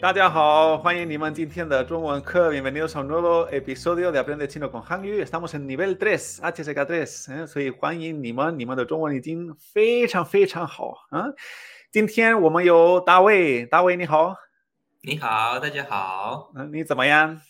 大家好，欢迎你们今天的中文课，bienvenidos a un nuevo episodio de Aprende Chino con Hangyu. Estamos en nivel 3, HSK 3，嗯，所以欢迎你们，你们的中文已经非常非常好啊。今天我们有大卫，大卫你好，你好，大家好，嗯，你怎么样？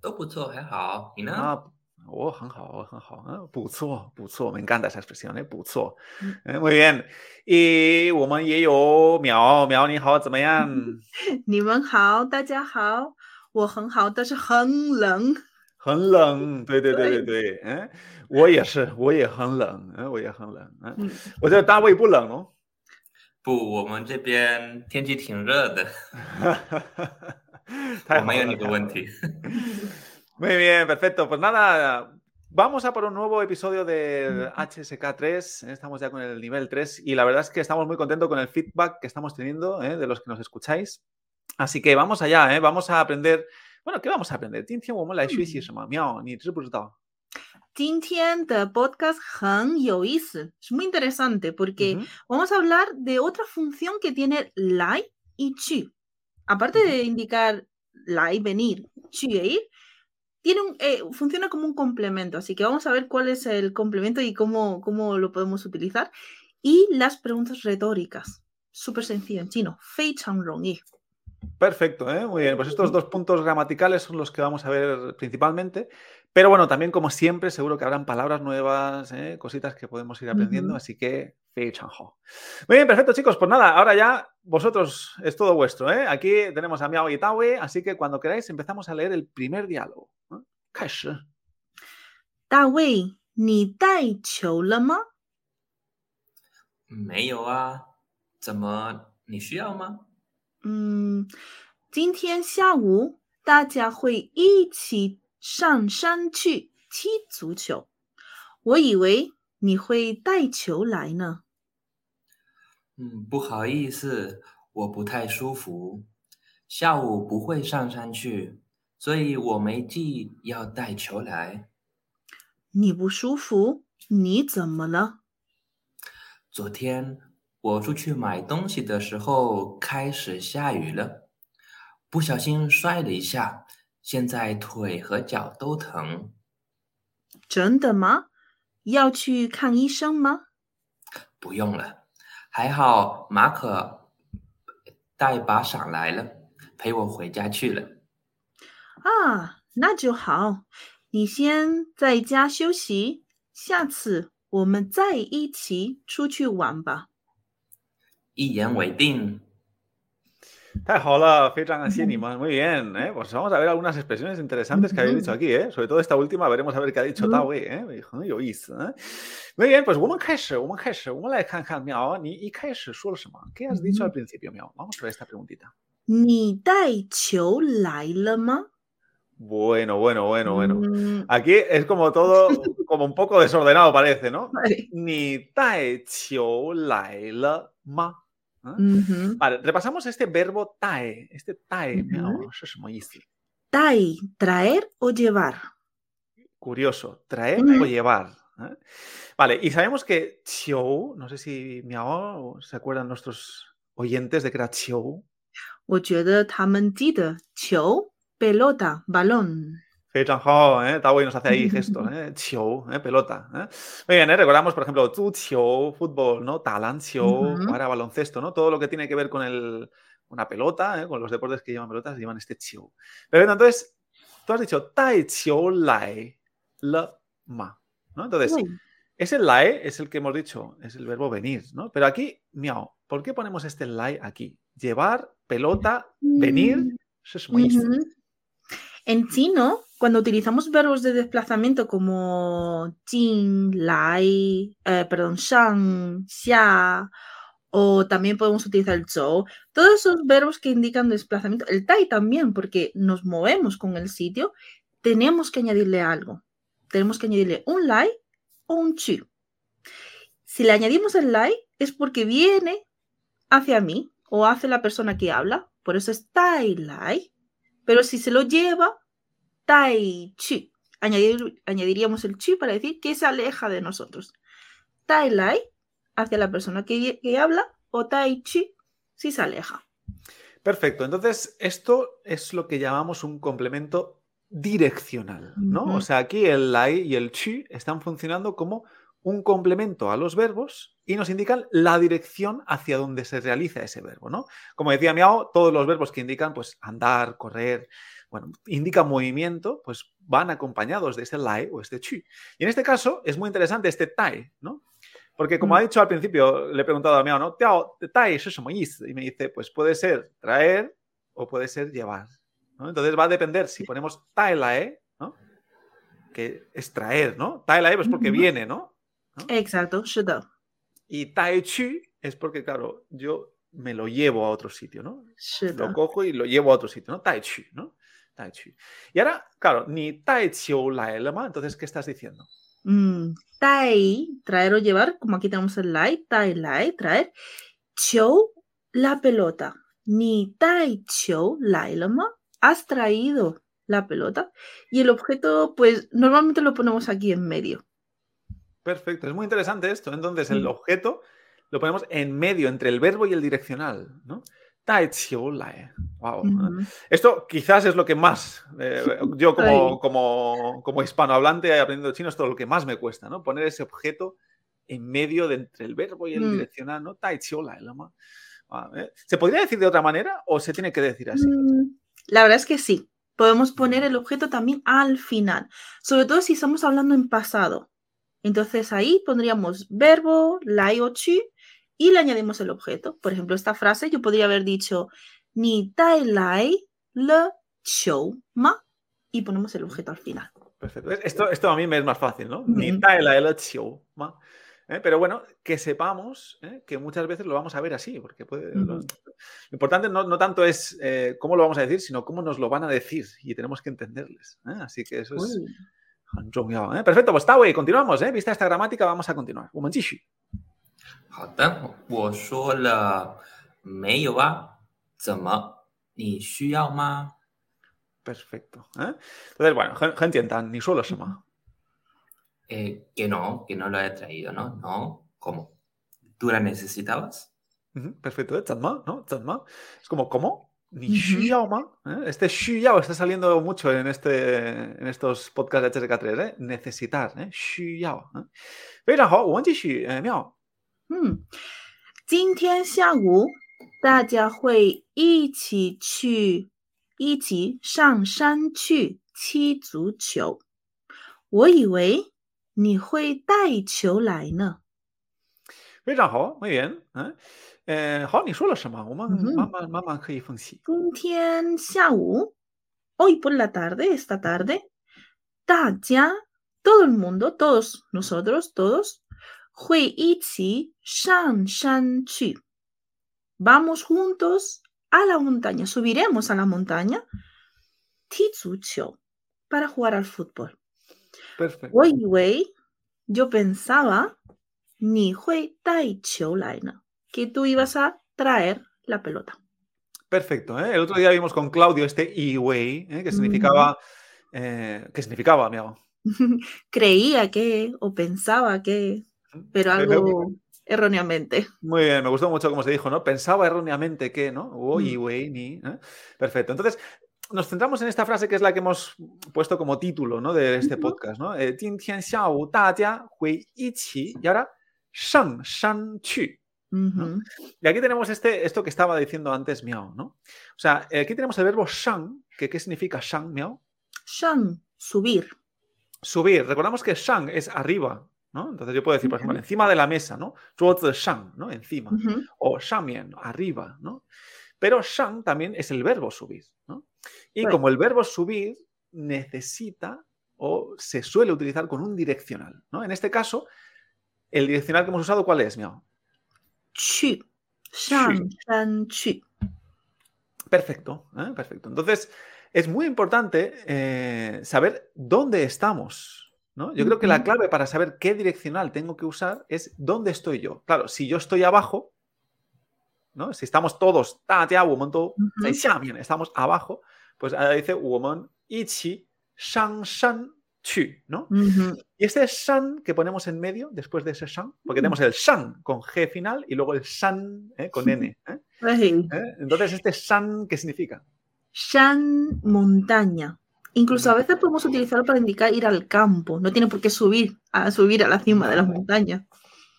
都不错，还好，你呢？啊，哦，很好，很好，嗯，不错，不错，能干的才是不行，那不错。嗯，委员，诶，我们也有苗苗，你好，怎么样？你们好，大家好，我很好，但是很冷，很冷。对对对对对，嗯，我也是，我也很冷，嗯，我也很冷，嗯，我在单位不冷哦。不，我们这边天气挺热的。我没有你的问题。Muy bien, perfecto. Pues nada, vamos a por un nuevo episodio de HSK3. Estamos ya con el nivel 3 y la verdad es que estamos muy contentos con el feedback que estamos teniendo ¿eh? de los que nos escucháis. Así que vamos allá, ¿eh? vamos a aprender. Bueno, ¿qué vamos a aprender? 今天我们来学习什么？妙，你知不知道？今天的 podcast 很有意思，es muy interesante porque Ujú. vamos a hablar de otra función que tiene lai y chi. Aparte de indicar lai, venir, chi e ir, eh, funciona como un complemento. Así que vamos a ver cuál es el complemento y cómo, cómo lo podemos utilizar. Y las preguntas retóricas. Súper sencillo en chino. Fei chang rongyi. Perfecto, ¿eh? muy bien. Pues estos dos puntos gramaticales son los que vamos a ver principalmente. Pero bueno, también como siempre, seguro que habrán palabras nuevas, ¿eh? cositas que podemos ir aprendiendo. Ujú. Así que, fei chang hao. Muy bien, perfecto, chicos. Pues nada, ahora ya vosotros es todo vuestro. ¿eh? Aquí tenemos a Miao y Tawe, así que cuando queráis empezamos a leer el primer diálogo. ¿eh? 开始。大卫，你带球了吗？没有啊，怎么你需要吗？ 嗯，今天下午大家会一起上山去踢足球。我以为你会带球来呢。嗯，不好意思，我不太舒服，下午不会上山去，所以我没记要带球来。你不舒服？你怎么了？昨天我出去买东西的时候，开始下雨了，不小心摔了一下，现在腿和脚都疼。真的吗？要去看医生吗？不用了，还好马可带把伞来了，陪我回家去了。啊，那就好。你先在家休息，下次我们再一起出去玩吧。一言为定。太好了，非常感谢你们，muy bien. ¿eh? Pues vamos a ver algunas expresiones interesantes que habéis dicho aquí, ¿eh? sobre todo esta última, veremos a ver qué ha dicho 嗯 Tawe, ¿eh? 很有意思，嗯，muy bien. Pues 我们开始，我们开始，我们来看看苗，你一开始说了什么？¿Qué has dicho al principio, Miao? Vamos a ver esta preguntita. 你带球来了吗？ Bueno, bueno, bueno, bueno. 嗯 Aquí es como todo, como un poco desordenado parece, ¿no? 对，你带球来了 Vale, repasamos este verbo tae. Este tae, uh oh, -huh. eso es muy easy. Tai, traer o llevar. Curioso, traer o llevar. Vale, y sabemos que chiou, no sé si miao se acuerdan nuestros oyentes de que era chiou. pelota, balón. Hao, ¿eh? Tao nos hace ahí gestos, ¿eh? Chiu, ¿eh? pelota. ¿eh? Muy bien, ¿eh? recordamos, por ejemplo, chiu, fútbol, ¿no? Talan chiu, Ujú. jugar a baloncesto, ¿no? Todo lo que tiene que ver con el, una pelota, ¿eh? con los deportes que llevan pelotas, llevan este chiu. Pero entonces, tú has dicho tai chiu lai le ma, ¿no? Entonces, 对，ese lai es el que hemos dicho, es el verbo venir, ¿no? Pero aquí, miau, ¿por qué ponemos este lai aquí? Llevar, pelota, venir, eso es muy ujú. En chino, cuando utilizamos verbos de desplazamiento como jin, lai, eh, perdón, shang, xia, o también podemos utilizar el zhou, todos esos verbos que indican desplazamiento, el tai también, porque nos movemos con el sitio, tenemos que añadirle algo. Tenemos que añadirle un lai o un chu. Si le añadimos el lai es porque viene hacia mí o hacia la persona que habla, por eso es tai lai. Pero si se lo lleva, tai. Añadir- añadiríamos el chu para decir que se aleja de nosotros. Tai lai hacia la persona que, que habla o tai chu si se aleja. Perfecto. Entonces, esto es lo que llamamos un complemento direccional, ¿no? O sea, aquí el lai y el chi están funcionando como un complemento a los verbos y nos indican la dirección hacia donde se realiza ese verbo, ¿no? Como decía Miao, todos los verbos que indican pues andar, correr, bueno, indica movimiento, pues van acompañados de este lai o este chi. Y en este caso es muy interesante este tai, ¿no? Porque como mm. ha dicho al principio, le he preguntado a Miao, ¿no? Tai es eso, y me dice, pues puede ser traer o puede ser llevar. Entonces va a depender si ponemos tai lae. Que es traer, ¿no? Tai lae pues porque viene, ¿no? Exacto, shido. Y tai chi es porque, claro, yo me lo llevo a otro sitio, ¿no? Lo cojo y lo llevo a otro sitio, ¿no? Tai chi, ¿no? Y ahora, claro, ni tai chiu la lema, entonces, ¿qué estás diciendo? Mm, tai, traer o llevar, como aquí tenemos el lai, tai lai, traer. Chiu, la pelota. Ni tai chiu la has traído la pelota. Y el objeto, pues normalmente lo ponemos aquí en medio. Perfecto, es muy interesante esto. ¿eh? Entonces, el objeto lo ponemos en medio, entre el verbo y el direccional, ¿no? Wow. Esto quizás es lo que más, eh, yo como, como, como hispanohablante aprendiendo chino, esto es lo que más me cuesta, ¿no? Poner ese objeto en medio de entre el verbo y el Mm. direccional, ¿no? Tai lama. Ah, ¿eh? ¿Se podría decir de otra manera o se tiene que decir así? Mm, La verdad es que sí. Podemos poner el objeto también al final, sobre todo si estamos hablando en pasado. Entonces ahí pondríamos verbo, lai o chi y le añadimos el objeto. Por ejemplo, esta frase yo podría haber dicho ni tai lai le qiu ma y ponemos el objeto al final. Perfecto. Es- Esto, esto a mí me es más fácil, ¿no? Ni Ujú. tae la el chiu, ma. ¿Eh? Pero bueno, que sepamos ¿eh? que muchas veces lo vamos a ver así, porque puede, lo, Ujú. lo importante no, no tanto es eh, cómo lo vamos a decir, sino cómo nos lo van a decir y tenemos que entenderles. ¿eh? Así que eso es Uy. 很重要, ¿eh? Perfecto, pues Tawe, continuamos. ¿eh? Vista esta gramática, vamos a continuar. 我们继续. 好的，我说了没有啊？怎么？你需要吗？ Perfecto. ¿eh? Entonces, bueno, 很很简单，你说了什么？ Eh, que no, que no lo he traído, ¿no? No, ¿cómo? ¿Tú la necesitabas? Ujú, Perfecto, ¿eh? 怎么? ¿no? 怎么? Es como, ¿cómo? ¿Ni Ujú. 需要吗? ¿Eh? Este 需要 está saliendo mucho en, este, en estos podcasts de HSK3, ¿eh? Necesitar, ¿eh? 需要, ¿eh? 非常好，我们继续，呃，妙。 嗯，今天下午大家会一起去，一起上山去踢足球。我以为你会带球来呢。非常好，会员。嗯，呃，好，你说了什么？我们慢慢慢慢可以分析。今天下午，hoy por la tarde, esta tarde, 大家，todo el mundo, todos nosotros, todos。Hui shan shan chi. Vamos juntos a la montaña, subiremos a la montaña. Para jugar al fútbol. Perfecto. Yo pensaba, ni hui tai chio laina, que tú ibas a traer la pelota. Perfecto. ¿eh? El otro día vimos con Claudio este Iwei, ¿eh? que significaba. Mm. Eh, ¿Qué significaba, amigo? Creía que o pensaba que pero algo erróneamente. Muy bien, me gustó mucho como se dijo, ¿no? Pensaba erróneamente que, ¿no? Mm. Ni. ¿eh? Perfecto. Entonces, nos centramos en esta frase que es la que hemos puesto como título, ¿no? De este podcast, ¿no? Eh, y ahora, shang, shang, chu. Y aquí tenemos este, esto que estaba diciendo antes Miao, ¿no? O sea, eh, aquí tenemos el verbo shang, que ¿qué significa shang, Miao? Shang, subir. Subir. Recordamos que shang es arriba, entonces yo puedo decir, por ejemplo, encima de la mesa, ¿no? shang, ¿no? Encima. O shamien, arriba, ¿no? Pero shang también es el verbo subir, ¿no? Y como el verbo subir necesita o se suele utilizar con un direccional, ¿no? En este caso, el direccional que hemos usado, ¿cuál es, Miao? Perfecto, ¿eh? perfecto. Entonces, es muy importante eh, saber dónde estamos, yo creo que la clave para saber qué direccional tengo que usar es dónde estoy yo. Claro, si yo estoy abajo, ¿no? Si estamos todos, estamos abajo, pues ahora dice woman, ichi, shang, shan, chu, ¿no? Y este shan que ponemos en medio, después de ese shan, porque tenemos el shan con G final y luego el shan ¿eh? con N. ¿eh? ¿Eh? Entonces, ¿este shan qué significa? Shan, montaña. Incluso a veces podemos utilizarlo para indicar ir al campo. No tiene por qué subir a subir a la cima de las montañas.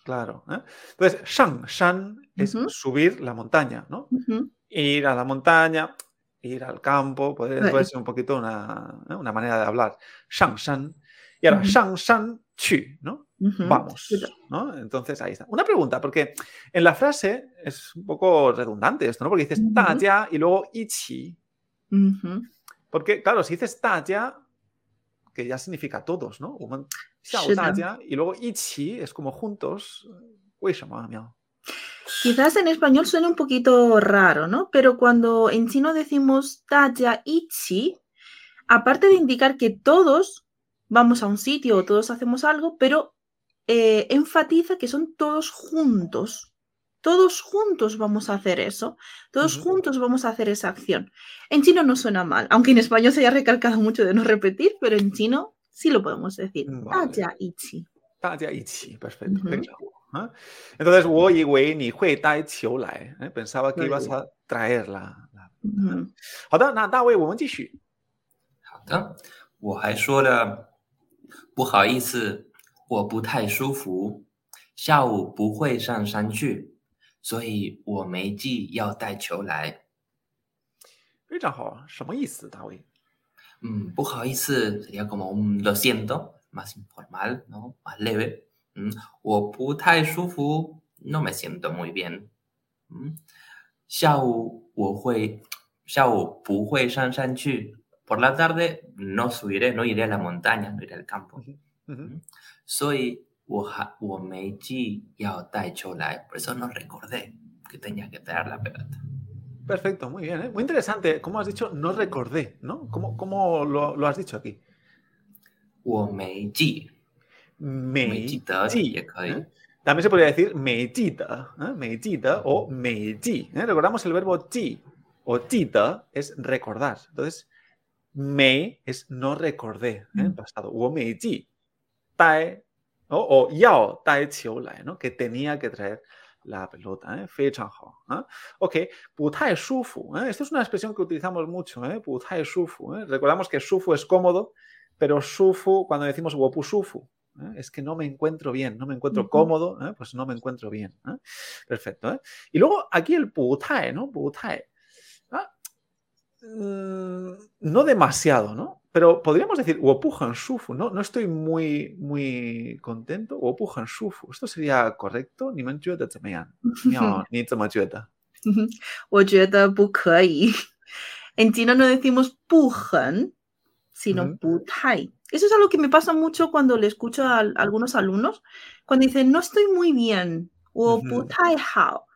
Claro. ¿eh? Entonces, shan, shan es subir la montaña, ¿no? Ir a la montaña, ir al campo, puede, puede ser un poquito una, ¿eh? una, manera de hablar. Shang Shan. Y ahora, uh. Shang Shan Chu, ¿no? Vamos. Entonces, ahí está. Una pregunta, porque en la frase es un poco redundante esto, ¿no? Porque dices uh ta ya y luego ichi. Porque, claro, si dices ya que ya significa todos, ¿no? y luego ichi es como juntos. Quizás en español suena un poquito raro, ¿no? Pero cuando en chino decimos taya ichi, aparte de indicar que todos vamos a un sitio o todos hacemos algo, pero eh, enfatiza que son todos juntos. Todos juntos vamos a hacer eso. Todos Ujú. juntos vamos a hacer esa acción. En chino no suena mal, aunque en español se haya recalcado mucho de no repetir, pero en chino sí lo podemos decir. Vale. Taya ichi. 大家一起，perfecto， Ujú. 非常好啊。Entonces, 我以为你会带球来，哎，pensaba que ibas Vale. a traer la. la- Ujú. 好的，那大卫，我们继续。好的，我还说了，不好意思，我不太舒服，下午不会上山去， 所以我没记要带球来。非常好，什么意思，大卫？Mm, 不好意思 sería como un lo siento, más informal, ¿no? Más leve. Mm, 我不太舒服，no me siento muy bien. Mm, 下午我会，下午不会上山去。Por la tarde no subiré, no iré a la montaña, no iré al campo. 嗯哼，所以 我还我没记要带球来，por eso no recordé que tenía que traer la pelota. perfecto, muy bien, ¿eh? muy interesante. ¿Cómo has dicho? No recordé, ¿no? ¿Cómo, cómo lo, lo has dicho aquí? 我没记，没记得记也可以。 ¿eh? También se podría decir me jita, ¿eh? me jita o me ji. ¿eh? Recordamos el verbo ji o jita es recordar. Entonces, me es no recordé ¿eh? en Mm. pasado. O me ji, o, Yao Tai ¿no? Que tenía que traer la pelota, ¿eh? Ok, putai shufu. Esto es una expresión que utilizamos mucho, ¿eh? Putai shufu. Recordamos que shufu es cómodo, pero shufu, cuando decimos wopu es que no me encuentro bien, no me encuentro cómodo, pues no me encuentro bien. Perfecto. Y luego aquí el putai, ¿no? No demasiado, ¿no? pero podríamos decir Wopu Hansufu, ¿no? No estoy muy, muy contento. Wopu Hansufu, ¿esto sería correcto? Ni manchueta chueta también. Ni chueta. En China no decimos pujan, sino mm -hmm. putai. Eso es algo que me pasa mucho cuando le escucho a, a algunos alumnos, cuando dicen, no estoy muy bien, o putai hao,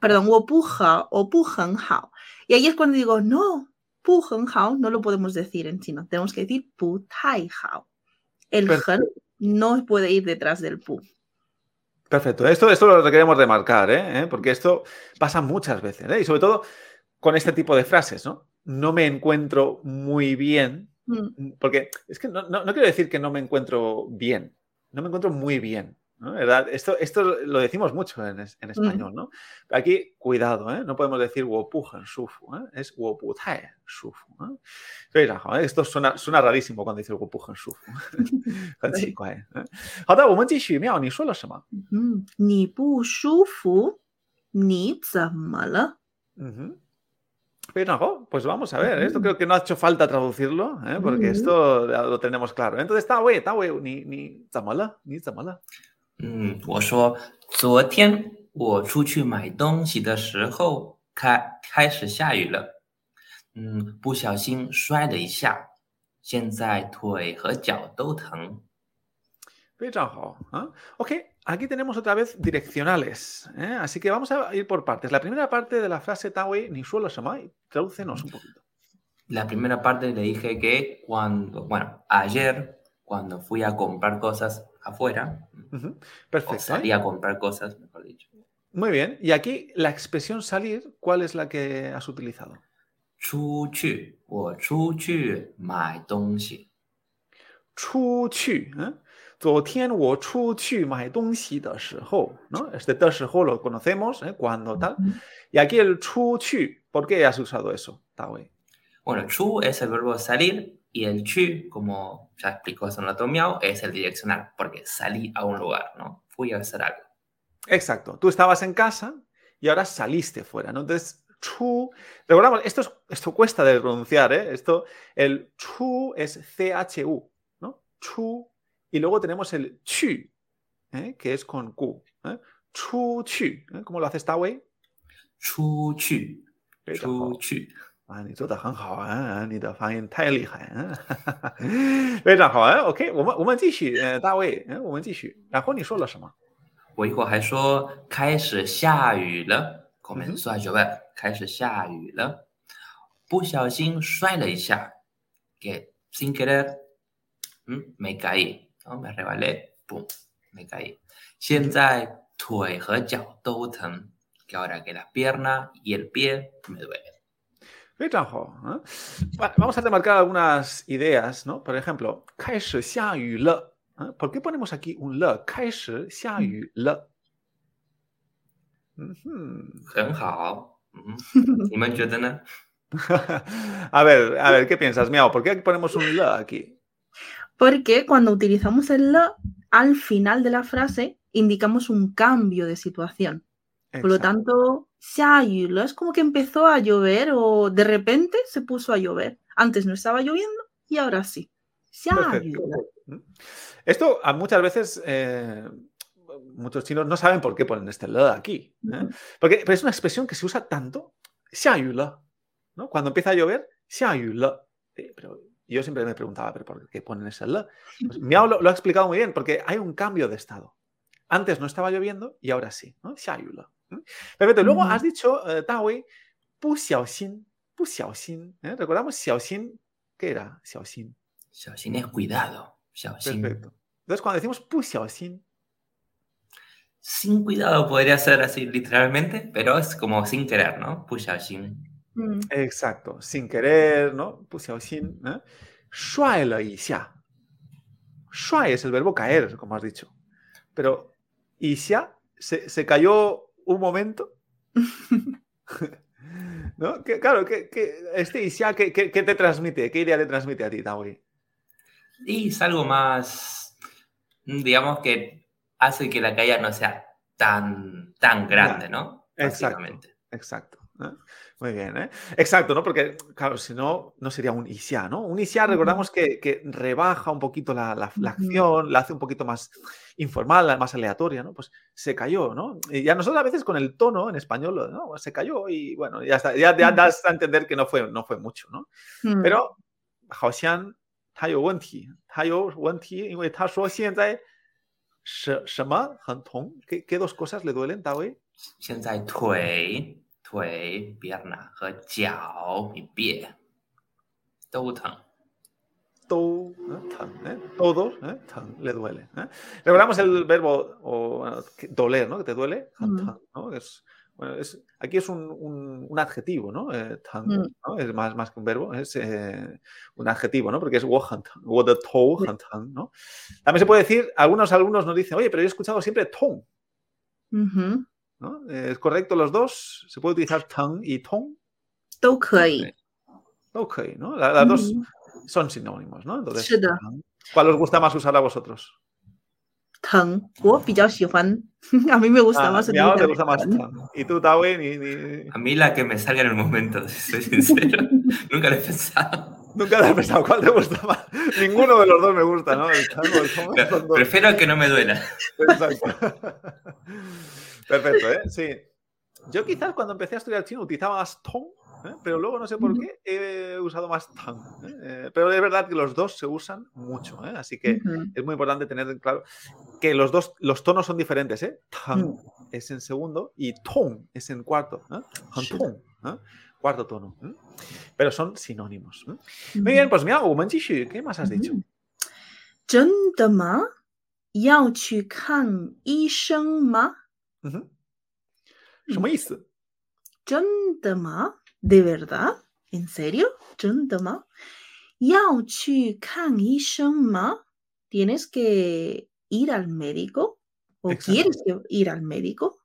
perdón, o puja, o pujan hao. Y ahí es cuando digo, no, Pu no lo podemos decir en chino, tenemos que decir Pu Tai Hao. El Hen no puede ir detrás del Pu. Perfecto, esto, esto lo queremos remarcar, ¿eh? ¿Eh? porque esto pasa muchas veces, ¿eh? y sobre todo con este tipo de frases, ¿no? No me encuentro muy bien, mm. porque es que no, no quiero decir que no me encuentro bien, no me encuentro muy bien, ¿no? ¿verdad? Esto, esto lo decimos mucho en, en español, ¿no? Pero aquí, cuidado, ¿eh? No podemos decir wopujan sufu, ¿eh? Es woputae sufu, ¿eh? Entonces, esto suena, suena rarísimo cuando dices wopujan ¿eh? ¿eh? sufu. Ni bu sufu, ni zamala. Pero pues vamos a ver, esto creo que no ha hecho falta traducirlo, ¿eh? porque esto lo tenemos claro. Entonces, está güey, está güey, ni, ni zamala, ni zamala. 你怎么了？嗯，我说昨天我出去买东西的时候，开开始下雨了，嗯，不小心摔了一下，现在腿和脚都疼。 Feijanjo, ¿ah? Ok, aquí tenemos otra vez direccionales, ¿eh? así que vamos a ir por partes. La primera parte de la frase Tawei ni suelo samai, tradúcenos un poquito. La primera parte le dije que cuando, bueno, ayer cuando fui a comprar cosas afuera, Ujú, o Perfecto. ¿eh? salí a comprar cosas, mejor dicho. Muy bien. Y aquí la expresión salir, ¿cuál es la que has utilizado? 出去，我出去买东西。 出去，嗯，昨天我出去买东西的时候，¿no? Este 的时候 lo conocemos, ¿eh? Cuando tal. Y aquí el 出去, ¿por qué has usado eso, Tawe? Bueno, chu es el verbo salir y el chu, como ya explicó Sonato Miao, es el direccional, porque salí a un lugar, ¿no? Fui a hacer algo. Exacto. Tú estabas en casa y ahora saliste fuera, ¿no? Entonces, chu. Recordamos, esto, es, esto cuesta de pronunciar, ¿eh? Esto, el chu es chu, ¿no? Chu. Y luego tenemos el chu, ¿eh? que es con Q. ¿eh? Chu, chu. ¿eh? ¿Cómo lo hace Staway? Chu, chu. Chu, chu. 啊，你做的很好啊，你的发音太厉害、嗯，非常好啊。OK，我们我们继续，呃，大卫，嗯，我们继续。然后你说了什么？我一会儿还说开始下雨了，我们说学问，开始下雨了，不小心摔了一下，给新给的，嗯，没改意，我们来完了，不，没改意，现在腿和脚都疼，给我来给他，pierna y el pie me duele。Vamos a demarcar algunas ideas, ¿no? Por ejemplo, ¿Por qué ponemos aquí un le? le. a ver, a ver, ¿qué piensas, Miao? ¿Por qué ponemos un le aquí? Porque cuando utilizamos el le, al final de la frase indicamos un cambio de situación. Por lo tanto, se. Es como que empezó a llover o de repente se puso a llover. Antes no estaba lloviendo y ahora sí. Se. Mm. Esto a muchas veces eh, muchos chinos no saben por qué ponen este lado aquí. ¿eh? Porque, pero es una expresión que se usa tanto. Se ¿no? Cuando empieza a llover, se pero yo siempre me preguntaba, ¿pero por qué ponen ese la? Pues, lo, ha explicado muy bien, porque hay un cambio de estado. Antes no estaba lloviendo y ahora sí. ¿no? Perfecto. Luego has dicho, eh, Tawi, Puxiaoxin, Puxiaoxin. ¿eh? Recordamos Xiaoxin, ¿qué era Xiaoxin? Xiaoxin es cuidado. Xiaoxin. Perfecto. Entonces, cuando decimos Puxiaoxin, sin cuidado podría ser así literalmente, pero es como sin querer, ¿no? Puxiaoxin. Mm. Exacto, sin querer, ¿no? Puxiaoxin. ¿eh? Shuai le yixia. Shuai es el verbo caer, como has dicho. Pero yixia se, se cayó un momento? ¿No? Que, claro, que, que este Isia, ¿qué, qué, qué te transmite? ¿Qué idea te transmite a ti, Tawi? Y es algo más, digamos que hace que la caída no sea tan, tan grande, ¿no? Exacto. Básicamente. Exacto. Muy bien, ¿eh? Exacto, ¿no? Porque, claro, si no, no sería un isia, ¿no? Un isia, Ujú. recordamos que, que rebaja un poquito la, la- la Ujú. acción, la hace un poquito más informal, la- más aleatoria, ¿no? Pues se cayó, ¿no? Y a nosotros a veces con el tono en español, lo- ¿no? Se cayó y bueno, ya está, ya, ya Ujú. das a entender que no fue, no fue mucho, ¿no? mm. Pero, 好像他有问题，他有问题，因为他说现在什什么很痛，¿qué, qué dos cosas le duelen, Tawi? 现在腿、 腿、pierna 和脚、y pie 都疼。 todo, ¿eh? Tan, ¿eh? todos, ¿eh? Tan, le duele. ¿eh? Recordamos el verbo o, bueno, que- doler, ¿no? Que te duele. Han, Mm. tan, ¿no? Es, bueno, es, aquí es un, un- un adjetivo, ¿no? Eh, tan, Mm. ¿no? Es más, más que un verbo, es eh, un adjetivo, ¿no? Porque es wo han tan, wo de tou Sí. han tan, ¿no? También se puede decir, algunos alumnos nos dicen, oye, pero yo he escuchado siempre tong, Ujú. ¿Es correcto los dos? ¿Se puede utilizar tang y tong? Las, dos son sinónimos, ¿no? Entonces, ¿cuál os gusta más usar a vosotros? Tang. A mí me gusta ah, más. Miao te gusta más ¿Y. A mí la que me salga en el momento, si soy sincero. Nunca lo he pensado. Nunca lo he pensado. ¿Cuál te gusta más? Ninguno de los dos me gusta, ¿no? El prefiero que no me duela. Exacto. Perfecto, ¿eh? Sí. Yo quizás cuando empecé a estudiar chino utilizaba más tong, ¿eh? pero luego no sé por Ujú. qué he usado más tan. ¿eh? Eh, pero es verdad que los dos se usan mucho, ¿eh? Así que Ujú. es muy importante tener en claro que los dos los tonos son diferentes, ¿eh? Tan Mm. es en segundo y tong es en cuarto, ¿eh? Han Sí. tong, ¿eh? Cuarto tono. ¿eh? Pero son sinónimos. ¿eh? Muy bien, pues mira, 我们继续. ¿Qué más has dicho? 真的吗？要去看医生吗？ Uh-huh. Chama De verdade? Tienes que ir al médico? ¿O quieres ir al médico?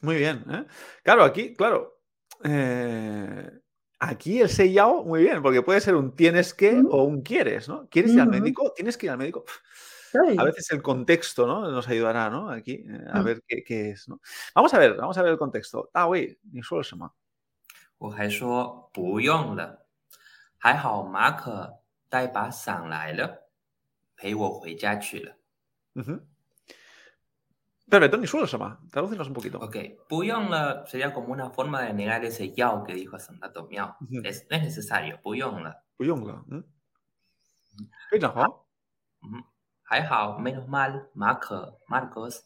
Muy bien. ¿eh? Claro, aquí, claro. Eh, aquí el sellao, muy bien, porque puede ser un tienes que o un quieres, ¿no? ¿Quieres ir al médico? ¿Tienes que ir al médico? Pff A 对， veces el contexto, ¿no? Nos ayudará, ¿no? Aquí, eh, a Mm. ver qué, qué es, ¿no? Vamos a ver, vamos a ver el contexto. Ah, güey, ni solo se llama. 我还说不用了，还好马可带把伞来了，陪我回家去了。 Ujú. Perfecto, ni solo se llama. Tradúcenos un poquito. Ok, 不用了 sería como una forma de negar ese yao que dijo Santato Miao. Ujú. Es, no es necesario, 不用了。不用了，嗯，非常好。嗯， 还好，menos mal，马可 Marcos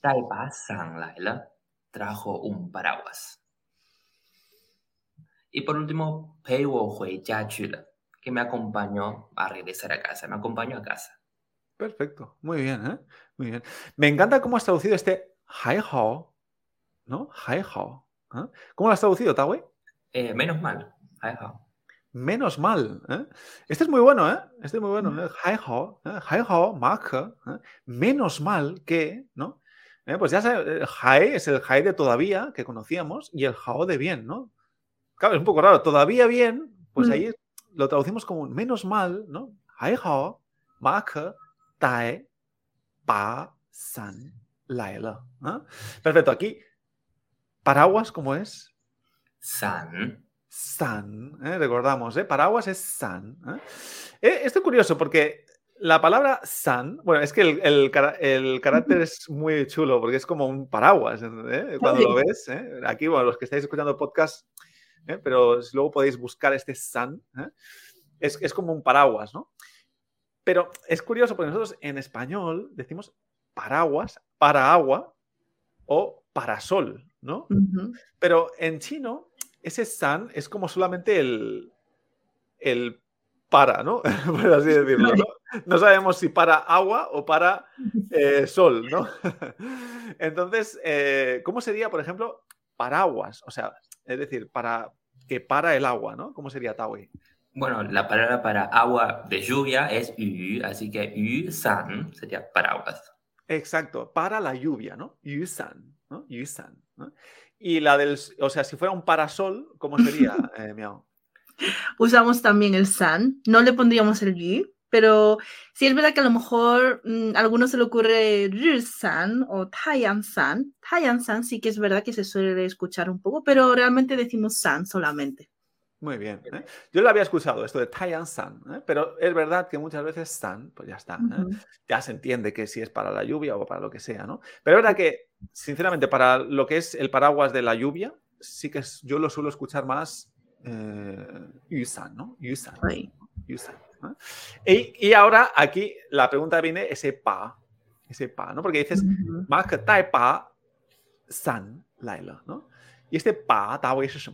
带把伞来了，trajo un paraguas。Y por último, 陪我回家去了，que me acompañó a regresar a casa, me acompañó a casa. Perfecto, muy bien, ¿eh? Muy bien. Me encanta cómo has traducido este haihao, ¿no? Haihao. ¿eh? ¿Cómo lo has traducido, Tawei? Eh, menos mal, 还好。 Menos mal. ¿eh? Este es muy bueno, ¿eh? Este es muy bueno. ¿eh? Haihao, ¿eh? Marca. ¿eh? Menos mal que, ¿no? Pues ya sabes, el jae es el jae de todavía que conocíamos y el jao de bien, ¿no? Claro, es un poco raro. Todavía bien, pues Mm. ahí lo traducimos como menos mal, ¿no? Haihao, marca, tae, pa, san, laela. Perfecto. Aquí, paraguas, ¿cómo es? 伞 San, ¿eh? recordamos, ¿eh? paraguas es san. ¿eh? Eh, esto es curioso porque la palabra san, bueno, es que el, el cara- el carácter es muy chulo porque es como un paraguas, cuando lo ves. ¿eh? Aquí, bueno, los que estáis escuchando podcast, pero si luego podéis buscar este san, es, es como un paraguas, ¿no? Pero es curioso porque nosotros en español decimos paraguas, para agua o parasol, ¿no? Pero en chino, ese san es como solamente el, el para, ¿no? Por así decirlo, ¿no? No sabemos si para agua o para eh, sol, ¿no? Entonces, eh, ¿cómo sería, por ejemplo, paraguas? O sea, es decir, para que para el agua, ¿no? ¿Cómo sería Tawi? Bueno, la palabra para agua de lluvia es yu, así que yu san sería paraguas. Exacto, para la lluvia, ¿no? Yusan, ¿no? Yusan, ¿no? Y la del, o sea, si fuera un parasol, ¿cómo sería, eh, Miao? Usamos también el san, no le pondríamos el yu, pero sí es verdad que a lo mejor mm, a algunos se le ocurre san o san. san sí que es verdad que se suele escuchar un poco, pero realmente decimos san solamente. Muy bien. ¿eh? Yo lo había escuchado, esto de Taiyan San, ¿eh? pero es verdad que muchas veces San, pues ya está. ¿eh? Ya se entiende que si es para la lluvia o para lo que sea, ¿no? Pero es verdad que, sinceramente, para lo que es el paraguas de la lluvia, sí que es, yo lo suelo escuchar más eh, Yusan, ¿no? Y, y, ahora aquí la pregunta viene ese pa, ese pa, ¿no? Porque dices, más que tai pa, san, laila, ¿no? Y este pa, ta, es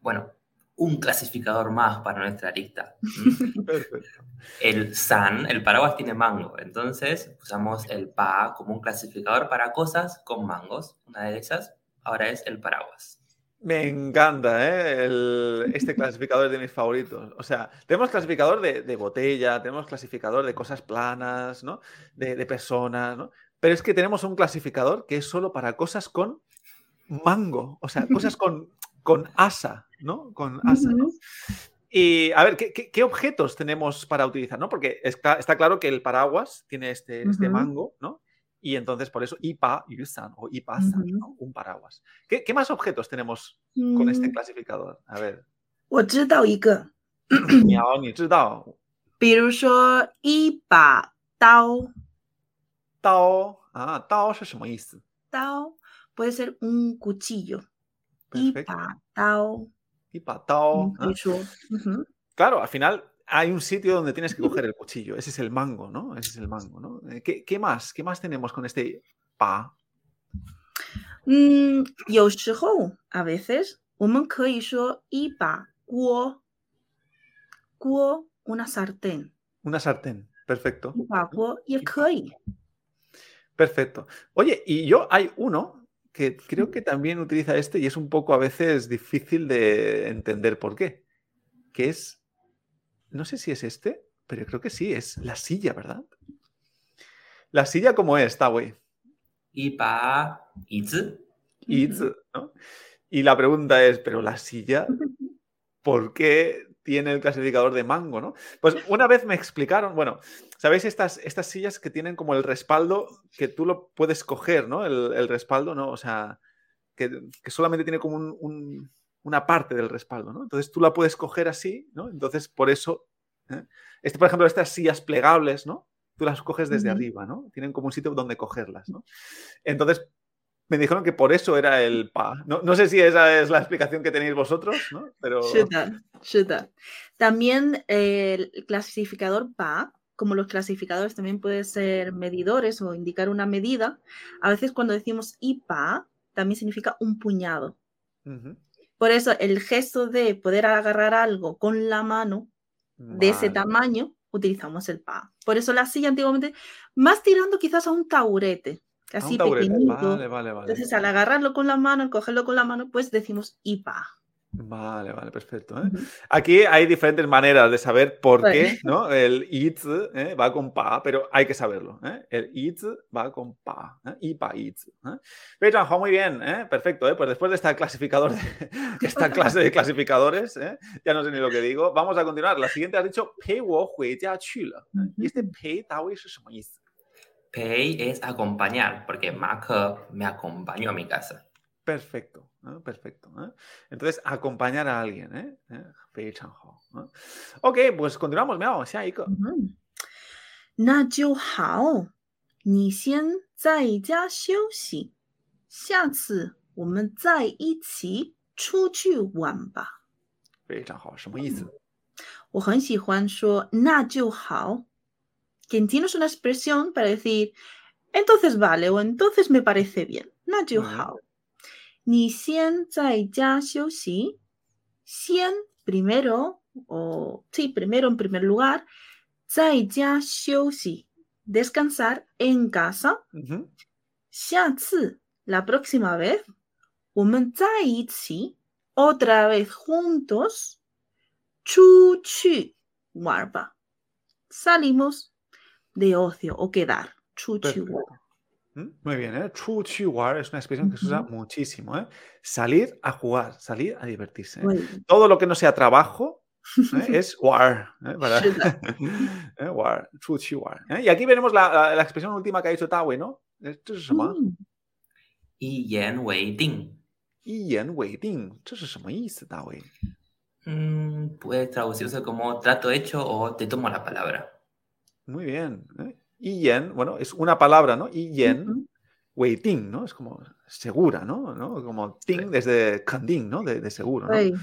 Bueno, un clasificador más para nuestra lista. El san, el paraguas tiene mango, entonces usamos el pa como un clasificador para cosas con mangos. Una de esas ahora es el paraguas. Me encanta, ¿eh? El- este clasificador es de mis favoritos. O sea, tenemos clasificador de, de botella, tenemos clasificador de cosas planas, ¿no? De, de personas, ¿no? Pero es que tenemos un clasificador que es solo para cosas con mango, o sea, cosas con, con asa, ¿no? Con asa, ¿no? Ujú. Y a ver, ¿qué, qué- qué objetos tenemos para utilizar? ¿no? Porque está, está claro que el paraguas tiene este, este Ujú. mango, ¿no? Y entonces por eso ipa yusan o ipasan, Ujú. ¿no? Un paraguas. ¿Qué, qué más objetos tenemos con este Mm, clasificador? A ver. 我知道一个，你好，你知道比如说一把刀，刀啊，刀是什么意思？刀 puede ser un cuchillo，一 Perfecto. 把刀， y patao. Claro, al final hay un sitio donde tienes que coger el cuchillo. Ese es el mango, ¿no? Ese es el mango, ¿no? Eh, ¿Qué, qué más? ¿Qué más tenemos con este pa? Mm, a veces, un y pa guo. Guo, una sartén. Una sartén, perfecto. Guo, y Perfecto. Oye, y yo hay uno que creo que también utiliza este y es un poco a veces difícil de entender por qué. Que es, no sé si es este, pero creo que sí, es la silla, ¿verdad? La silla como es, está güey. Y pa, Y la pregunta es, pero la silla, ¿por qué tiene el clasificador de mango, no? Pues una vez me explicaron, bueno, ¿sabéis estas, estas sillas que tienen como el respaldo que tú lo puedes coger, ¿no? El, el respaldo, ¿no? O sea, que, que solamente tiene como un- un- una parte del respaldo, ¿no? Entonces tú la puedes coger así, ¿no? Entonces por eso, ¿eh? este, por ejemplo, estas sillas plegables, ¿no? Tú las coges desde arriba, ¿no? Tienen como un sitio donde cogerlas, ¿no? Entonces me dijeron que por eso era el pa. No, no, sé si esa es la explicación que tenéis vosotros, ¿no? Pero... Shuta, shuta. También eh, el clasificador pa, como los clasificadores también pueden ser medidores o indicar una medida, a veces cuando decimos IPA también significa un puñado. Por eso el gesto de poder agarrar algo con la mano de ese tamaño, utilizamos el pa. Por eso la silla antiguamente, más tirando quizás a un taburete, así. Vale, vale, vale. Entonces, al agarrarlo con la mano, al cogerlo con la mano, pues decimos IPA. Vale, vale, perfecto. ¿eh? Aquí hay diferentes maneras de saber por qué ¿no? el it ¿eh? va con pa, pero hay que saberlo. ¿eh? El it va con pa, IPA it. Pero muy bien, perfecto. Pues después de esta, clasificador de, esta clase de clasificadores, ya no sé ni lo que digo, vamos a continuar. La siguiente has dicho, pei wo hui jia. Y este pei 思？陪 es acompañar, porque Mark me acompañó a mi casa. Perfecto, ¿eh? perfecto. ¿eh? Entonces, acompañar a alguien, ¿eh? ¿eh? 非常好，¿eh? Ok, pues continuamos, Miao, 下一个。嗯，那就好，你先在家休息，下次我们再一起出去玩吧。非常好，什么意思？我很喜欢说那就好 ”，que en chino es una expresión para decir entonces vale o entonces me parece bien. No hao. Ni xian zai ya xiu xi. Xian primero, o sí, primero en primer lugar. Zai ya xiu xi. Descansar en casa. Xia ci, la próxima vez. Women zai qi. Otra vez juntos. Chu chi. Warpa. Salimos de ocio o quedar. ¿Mm? Muy bien, ¿eh? Chuchiwar es una expresión que se usa muchísimo. ¿eh? Salir a jugar, salir a divertirse. ¿eh? Todo lo que no sea trabajo ¿eh? es war. Para... war. Y aquí veremos la, la, expresión última que ha dicho Tawe, ¿no? Esto es. Mm. Y yan wei ding. Y yan wei ding. ¿Esto es Tawe? Mm, puede traducirse como trato hecho o te tomo la palabra. Muy bien. ¿eh? Y yen, bueno, es una palabra, ¿no? Y yen, waiting, ¿no? Es como segura, ¿no? ¿no? Como ting sí. desde canding, ¿no? De, seguro, ¿no? Sí.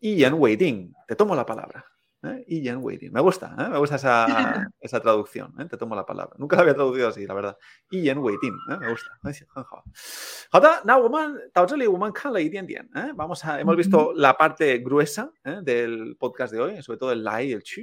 Y yen waiting, te tomo la palabra. ¿eh? Y yen waiting. Me gusta, ¿eh? me gusta esa, esa traducción, ¿eh? te tomo la palabra. Nunca la había traducido así, la verdad. Y yen waiting, ¿eh? me gusta. Vamos a, hemos visto la parte gruesa ¿eh? del podcast de hoy, sobre todo el la y el chu.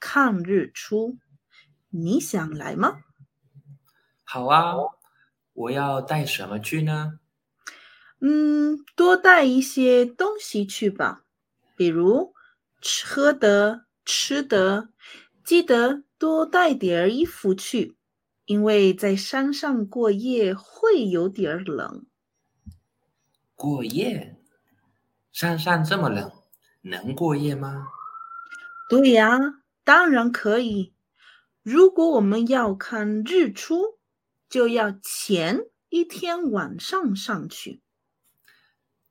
看日出，你想来吗？好啊，我要带什么去呢？嗯，多带一些东西去吧，比如吃喝的、吃的，记得多带点儿衣服去，因为在山上过夜会有点儿冷。过夜？山上这么冷，能过夜吗？对呀，当然可以。如果我们要看日出，就要前一天晚上上去。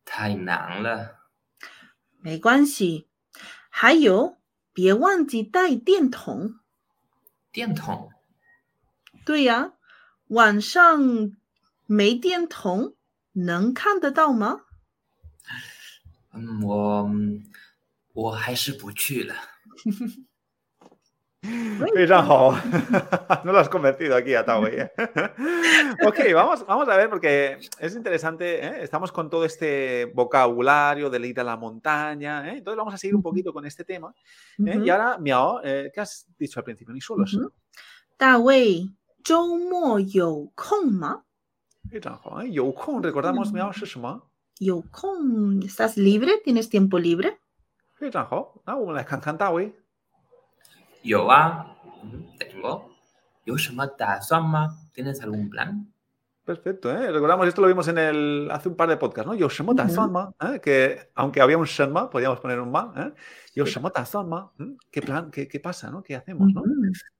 太难了。没关系，还有，别忘记带电筒。电筒？对呀，晚上没电筒能看得到吗？嗯，我我还是不去了。Pisa Hall. no lo has convertido aquí a Taui. ¿eh? ok, vamos, vamos a ver porque es interesante. ¿eh? Estamos con todo este vocabulario de ir a la montaña. ¿eh? Entonces vamos a seguir un poquito con este tema. Y ahora, Miao, ¿qué has dicho al principio? Ni solos. Uh -huh. Taui, ¿yo yo ma? Yo recordamos, Miao, mm. Shishma. Yo ¿estás libre? ¿Tienes tiempo libre? Pisa Hall, ¿no? La cancan 有啊，tengo. ¿Tienes algún plan? Perfecto, ¿eh? recordamos, esto lo vimos en el, hace un par de podcasts, ¿no? Yo ¿eh? que aunque había un shenma, podíamos poner un ma, ¿eh? Yo ¿qué plan, qué, qué, pasa, ¿no? ¿Qué hacemos, no?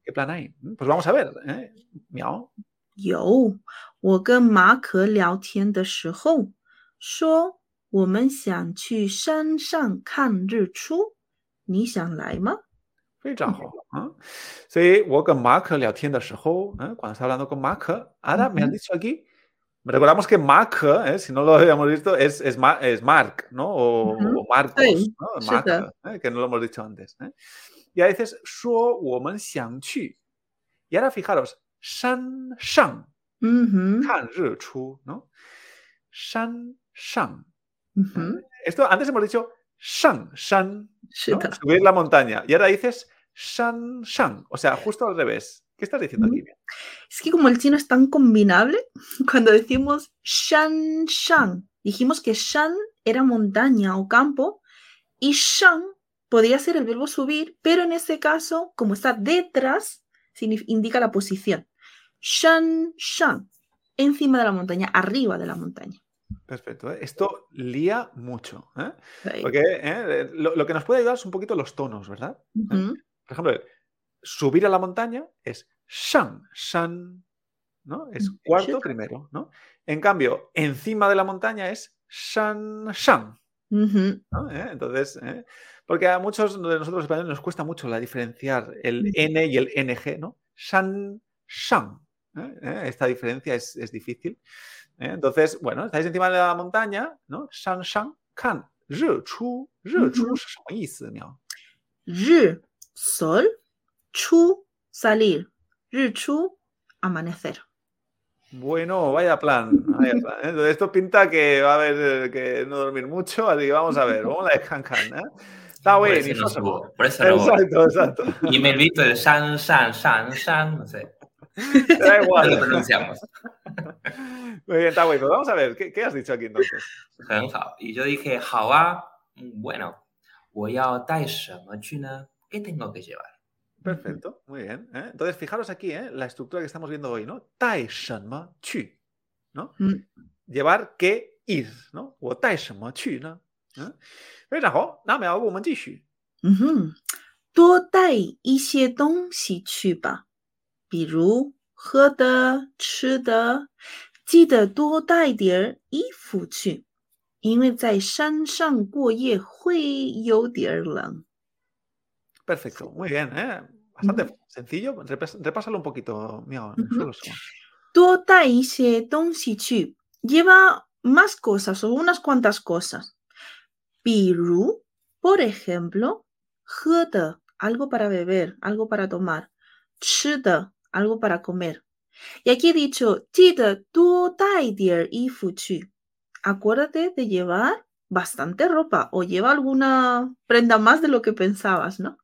¿Qué plan hay? Pues vamos a ver, ¿eh? Miao. 有，我跟马可聊天的时候说，我们想去山上看日出，你想来吗？ 非常好啊！所以我跟马可聊天的时候，¿eh? cuando está hablando con Mark, ahora me han dicho aquí, recordamos que Mark, ¿eh? si no lo habíamos visto, es, es, es Mark, ¿no? O, o Marcos, sí, ¿no? Mark, ¿eh? que no lo hemos dicho antes. ¿eh? Y ahora dices, 说我们想去. Y ahora fijaros, 山上看日出, ¿no? 山上. Esto antes hemos dicho Shan, Shan, ¿no? subir la montaña. Y ahora dices Shan, Shan, o sea, justo al revés. ¿Qué estás diciendo aquí? Es que como el chino es tan combinable, cuando decimos Shan, Shan, dijimos que Shan era montaña o campo y Shan podría ser el verbo subir, pero en este caso, como está detrás, indica la posición. Shan, Shan, encima de la montaña, arriba de la montaña. Perfecto. ¿eh? Esto lía mucho. ¿eh? Porque ¿eh? Lo, que nos puede ayudar es un poquito los tonos, ¿verdad? Por ejemplo, subir a la montaña es shan, shan, ¿no? Es mm, cuarto primero, ¿no? En cambio, encima de la montaña es shan, shan. Entonces, porque a muchos de nosotros españoles nos cuesta mucho la diferenciar el N y el NG, ¿no? Shan, shan. Esta diferencia es, es difícil. ¿Eh? Entonces, bueno, estáis encima de la montaña, ¿no? Shan Shan kan Ri Chu. Ri Chu es ¿qué Ri, sol, Chu, salir. Ri Chu, amanecer. Bueno, vaya plan. Vaya plan ¿eh? Entonces, esto pinta que va a haber que no dormir mucho, así que vamos a ver. Vamos a ver Han Kan, ¿eh? Está bien. Por eso, no, por eso exacto, exacto. Y me invito el Shan, Shan, Shan, Shan, no sé. Da igual. lo pronunciamos. Muy bien, está bueno. Pues vamos a ver, ¿qué, ¿qué, has dicho aquí entonces? Y yo dije, bueno, voy a ¿Qué tengo que llevar? Perfecto, muy bien. ¿eh? Entonces, fijaros aquí, ¿eh? la estructura que estamos viendo hoy, ¿no? Tai chu, ¿no? Mm. Llevar qué ir, ¿no? O tai chu, ¿no? ¿Eh? 非常好，那么我们继续。嗯哼，多带一些东西去吧。 比如喝的、吃的，记得多带点儿衣服去，因为在山上过夜会有点冷。Perfecto, muy bien, ¿eh? Bastante sencillo. Repásalo un poquito, mío. 多带一些东西去，lleva más cosas o unas cuantas cosas. 比如，por ejemplo, 喝的，algo para beber, algo para tomar. 吃的 algo para comer. Y aquí he dicho, Acuérdate de llevar bastante ropa o lleva alguna prenda más de lo que pensabas, ¿no?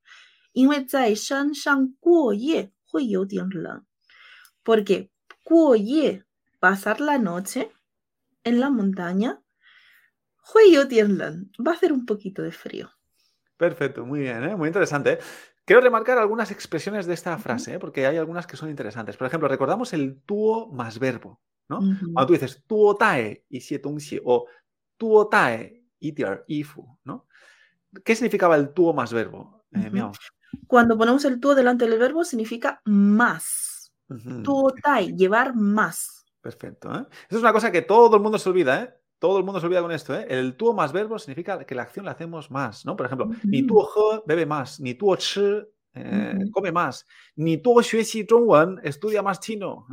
Porque pasar la noche en la montaña, va a hacer un poquito de frío. Perfecto, muy bien, ¿eh? muy interesante. Quiero remarcar algunas expresiones de esta frase, ¿eh? porque hay algunas que son interesantes. Por ejemplo, recordamos el tuo más verbo, ¿no? Cuando tú dices tuo tae y xie o tuo tae y ifu, ¿no? ¿Qué significaba el tuo más verbo? Eh, Cuando ponemos el tuo delante del verbo significa más. Tuo tae, llevar más. Perfecto. ¿eh? Eso es una cosa que todo el mundo se olvida, ¿eh? Todo el mundo se olvida con esto, ¿eh? El tuo más verbo significa que la acción la hacemos más, ¿no? Por ejemplo, ni tuo he bebe más, ni tuo chi eh, come más, ni tuo xuexi zhongwen estudia más chino.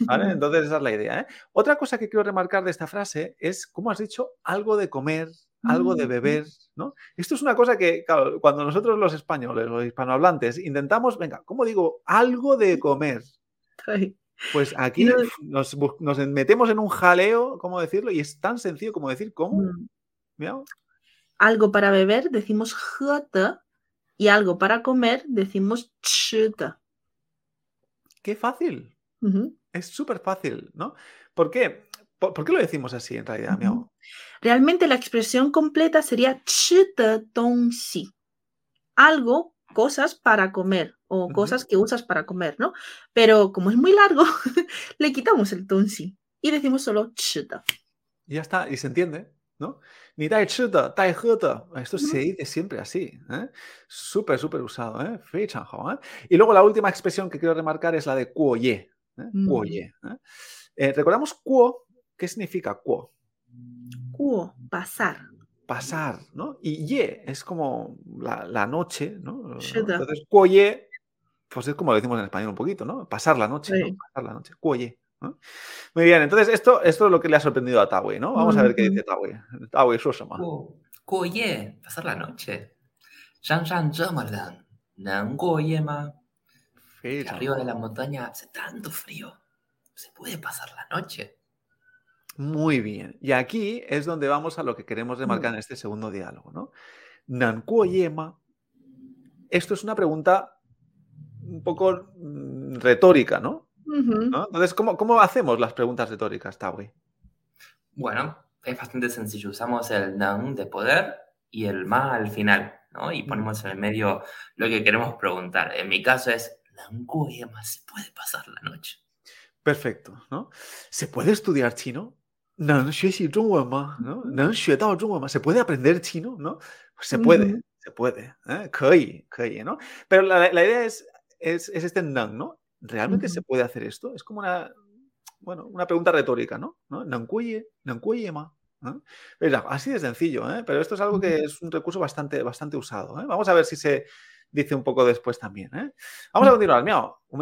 ¿Vale? Entonces esa es la idea, ¿eh? Otra cosa que quiero remarcar de esta frase es, como has dicho, algo de comer, algo de beber, ¿no? Esto es una cosa que, claro, cuando nosotros los españoles, los hispanohablantes, intentamos, venga, ¿cómo digo? Algo de comer. Pues aquí nos, metemos en un jaleo, ¿cómo decirlo? Y es tan sencillo como decir ¿cómo? Mm. Algo para beber decimos jota y algo para comer decimos chuta. Qué fácil. Es súper fácil, ¿no? ¿Por qué? ¿Por, qué lo decimos así en realidad, uh Realmente la expresión completa sería chuta tongxi. Algo, cosas para comer o cosas que usas para comer, ¿no? Pero como es muy largo, le quitamos el tunsi y decimos solo chita. Y ya está, y se entiende, ¿no? Ni tai chita, tai. Esto se dice siempre así, ¿eh? Súper, súper usado, ¿eh? Fei ¿eh? Y luego la última expresión que quiero remarcar es la de kuo ye. ¿eh? Mm. ¿eh? Eh, recordamos kuo, ¿qué significa kuo? Kuo, pasar pasar, ¿no? Y ye es como la, noche, ¿no? Entonces, kuoye pues es como lo decimos en español un poquito, ¿no? Pasar la noche, sí. ¿no? Pasar la noche, cuelle. ¿no? Muy bien, entonces esto, esto es lo que le ha sorprendido a Tawe, ¿no? Vamos mm -hmm. a ver qué dice mm. Tawe. Tawe Shosama. Cuelle, pasar la noche. Shan Shan Zhamalan, Arriba de la montaña hace tanto frío. Se puede pasar la noche. Muy bien. Y aquí es donde vamos a lo que queremos remarcar mm. en este segundo diálogo, ¿no? Nankuoyema. Esto es una pregunta un poco mm, retórica, ¿no? Entonces, ¿cómo, hacemos las preguntas retóricas, Tawi? Bueno, es bastante sencillo. Usamos el noun de poder y el más al final, ¿no? Y ponemos en el medio lo que queremos preguntar. En mi caso es, más se puede pasar la noche. Perfecto, ¿no? ¿Se puede estudiar chino? ¿No? ¿Se puede aprender chino? ¿No? Pues se puede, se puede. ¿eh? ¿no? Pero la idea es es, es este Nan, ¿no? ¿Realmente se puede hacer esto? Es como una, bueno, una pregunta retórica, ¿no? ¿No? Nankuye, Nankuyema. ¿no? Así de sencillo, ¿eh? pero esto es algo que es un recurso bastante, bastante usado. ¿eh? Vamos a ver si se dice un poco después también. ¿eh? Vamos a continuar, Miao. Un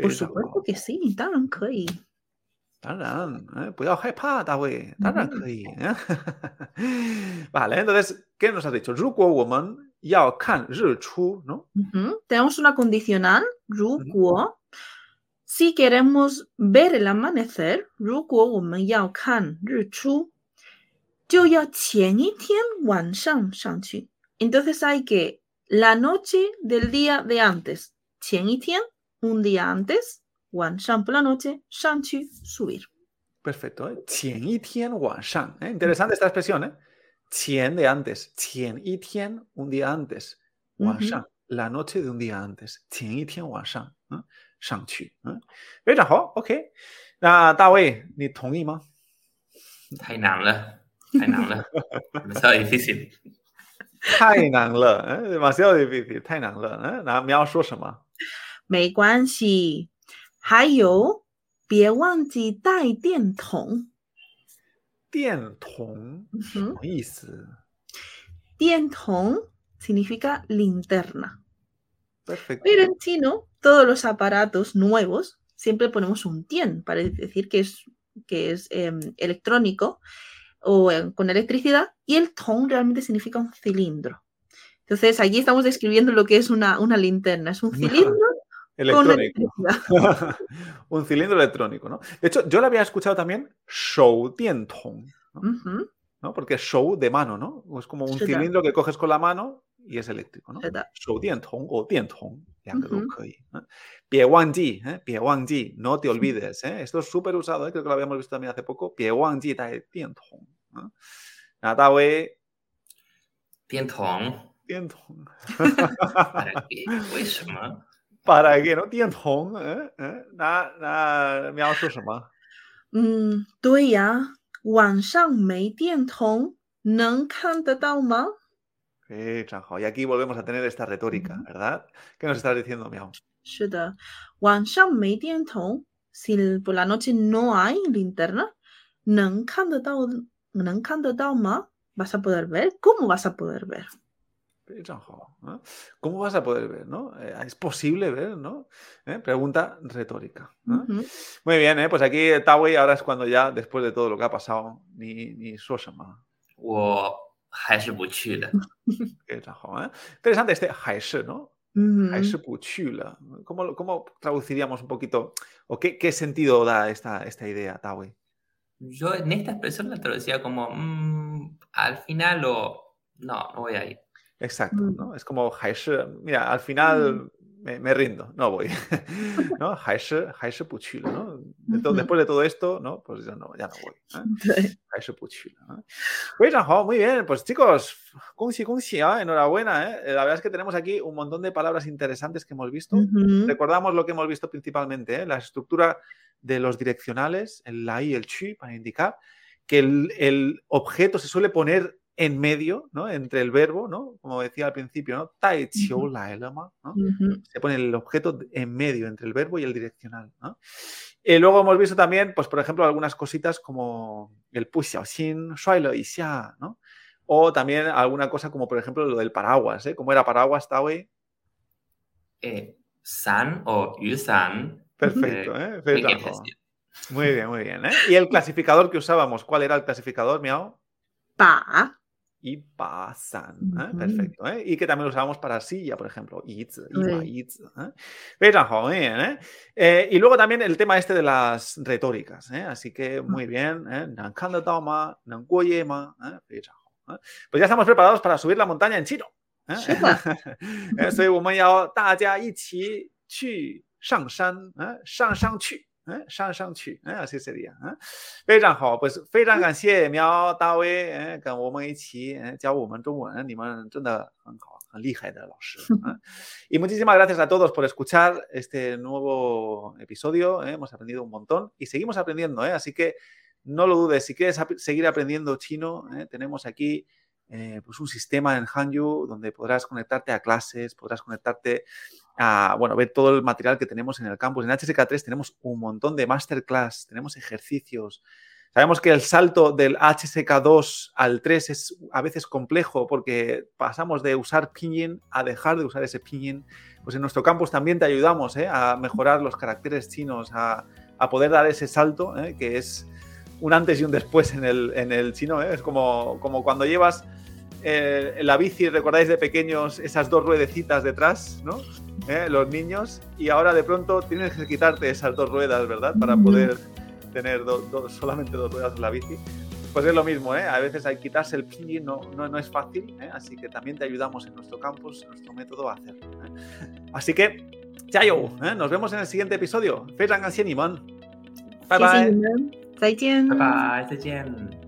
Por supuesto que sí, 当然可以。当然，哎，不要害怕，大卫，当然嗯可以。¿eh? vale, entonces, ¿qué nos has dicho? 如果我们要看日出, ¿no? Ujú. Tenemos una condicional, 如果 si queremos ver el amanecer, 如果我们要看日出，就要前一天晚上上去。Entonces hay que la noche del día de antes, 前一天 un día antes, 晚上 por la noche, 上去 subir. Perfecto, ¿eh? 前一天晚上, ¿eh? Interesante esta expresión, ¿eh? 前 de antes, 前一天 un día antes, 晚 Ujú. 上 la noche de un día antes, 前一天晚上, ¿eh? 上去, ¿eh? 非常好，OK。那大卫，你同意吗？太难了，太难了，demasiado difícil。太难了，哎，demasiado difícil，太难了，哎，那你要说什么？没关系。 还有，别忘记带电筒。电筒什么意思？电筒 significa linterna. Perfecto. Pero en chino, todos los aparatos nuevos siempre ponemos un tien para decir que es, que es em, electrónico o em, con electricidad y el tong realmente significa un cilindro. Entonces, aquí estamos describiendo lo que es una, una linterna. Es un cilindro con electrónico. un cilindro electrónico, ¿no? De hecho, yo la había escuchado también Shou Dientong, ¿no? Uh -huh. Porque Shou de mano, ¿no? Es como un cilindro que coges con la mano y es eléctrico, ¿no? Shou Dientong o Dientong. Pie Wangji, ¿eh? Pie Wangji, no te olvides. ¿eh? Esto es súper usado, ¿eh? creo que lo habíamos visto también hace poco. Pie Wangji Tai Natawe. Dientong. Dientong. ¿Para qué? Pues, ，para qué, ¿no? 电筒，嗯嗯，那那描述什么？嗯，对呀，晚上没电筒能看得到吗？ 非常好。Y aquí volvemos a tener esta retórica, Ujú. ¿verdad? ¿Qué nos estás diciendo, Miau? 是的，晚上没电筒，si por la noche no hay linterna，能看得到能看得到吗？Vas a poder ver? ¿Cómo vas a poder ver? ¿Cómo vas a poder ver? ¿no? Eh, ¿Es posible ver? ¿no? ¿Eh? Pregunta retórica. Muy bien, ¿eh? pues aquí Tawei ahora es cuando ya, después de todo lo que ha pasado, ni, ni Suoshama. Interesante este ¿no? ¿Cómo, ¿Cómo traduciríamos un poquito o qué, qué sentido da esta, esta idea, Tawei? Yo en esta expresión la traducía como mm, al final o no, no voy a ir. Exacto, mm. ¿no? Es como mira, al final mm. me, me, rindo, no voy. ¿no? ¿no? Después de todo esto, ¿no? Pues ya no, ya no voy. ¿eh? Muy bien, pues chicos, gongxi, gongxi, ¿eh? enhorabuena. ¿eh? La verdad es que tenemos aquí un montón de palabras interesantes que hemos visto. Recordamos lo que hemos visto principalmente, ¿eh? la estructura de los direccionales, el la y el chi, para indicar que el, el, objeto se suele poner en medio, ¿no? Entre el verbo, ¿no? Como decía al principio, ¿no? Tai ¿no? Se pone el objeto en medio entre el verbo y el direccional, ¿no? Y luego hemos visto también, pues, por ejemplo, algunas cositas como el pu xiaoxin, shuai le xia, ¿no? O también alguna cosa como, por ejemplo, lo del paraguas, ¿eh? ¿Cómo era paraguas, Taui? Eh, san o yu san Perfecto, ¿eh? Muy bien, muy bien. ¿eh? ¿Y el clasificador que usábamos? ¿Cuál era el clasificador, Miao? Pa. Y pa san. ¿eh? Perfecto. ¿eh? Y que también lo usábamos para silla, por ejemplo. Itz, itz, ¿eh? ¿eh? y luego también el tema este de las retóricas. ¿eh? Así que muy bien. ¿eh? Pues ya estamos preparados para subir la montaña en chino. ¿eh? 所以我们要大家一起去上山，啊，上上去，哎，上上去，哎，así sería，啊，非常好，pues 非常感谢苗大卫，哎，跟我们一起，哎，教我们中文，你们真的很好，很厉害的老师，啊，y muchísimas gracias a todos por escuchar este nuevo episodio, eh, hemos aprendido un montón y seguimos aprendiendo, eh, así que no lo dudes, si quieres seguir aprendiendo chino, eh, tenemos aquí eh, pues un sistema en Hanyu donde podrás conectarte a clases, podrás conectarte a, bueno, ver todo el material que tenemos en el campus. En HSK3 tenemos un montón de masterclass, tenemos ejercicios. Sabemos que el salto del HSK2 al 3 es a veces complejo porque pasamos de usar Pinyin a dejar de usar ese Pinyin. Pues en nuestro campus también te ayudamos ¿eh? a mejorar los caracteres chinos, a, poder dar ese salto, ¿eh? que es un antes y un después en el, en el chino. ¿eh? Es como, como cuando llevas eh, la bici, recordáis de pequeños esas dos ruedecitas detrás, ¿no? ¿Eh? Los niños, y ahora de pronto tienes que quitarte esas dos ruedas, ¿verdad? Para poder tener do, do, solamente dos ruedas en la bici. Pues es lo mismo, ¿eh? A veces hay quitarse el pingy no, no, no, es fácil, ¿eh? así que también te ayudamos en nuestro campus, en nuestro método a hacerlo. ¿eh? Así que, chayo, ¿eh? nos vemos en el siguiente episodio. Feiran Bye bye. Bye bye.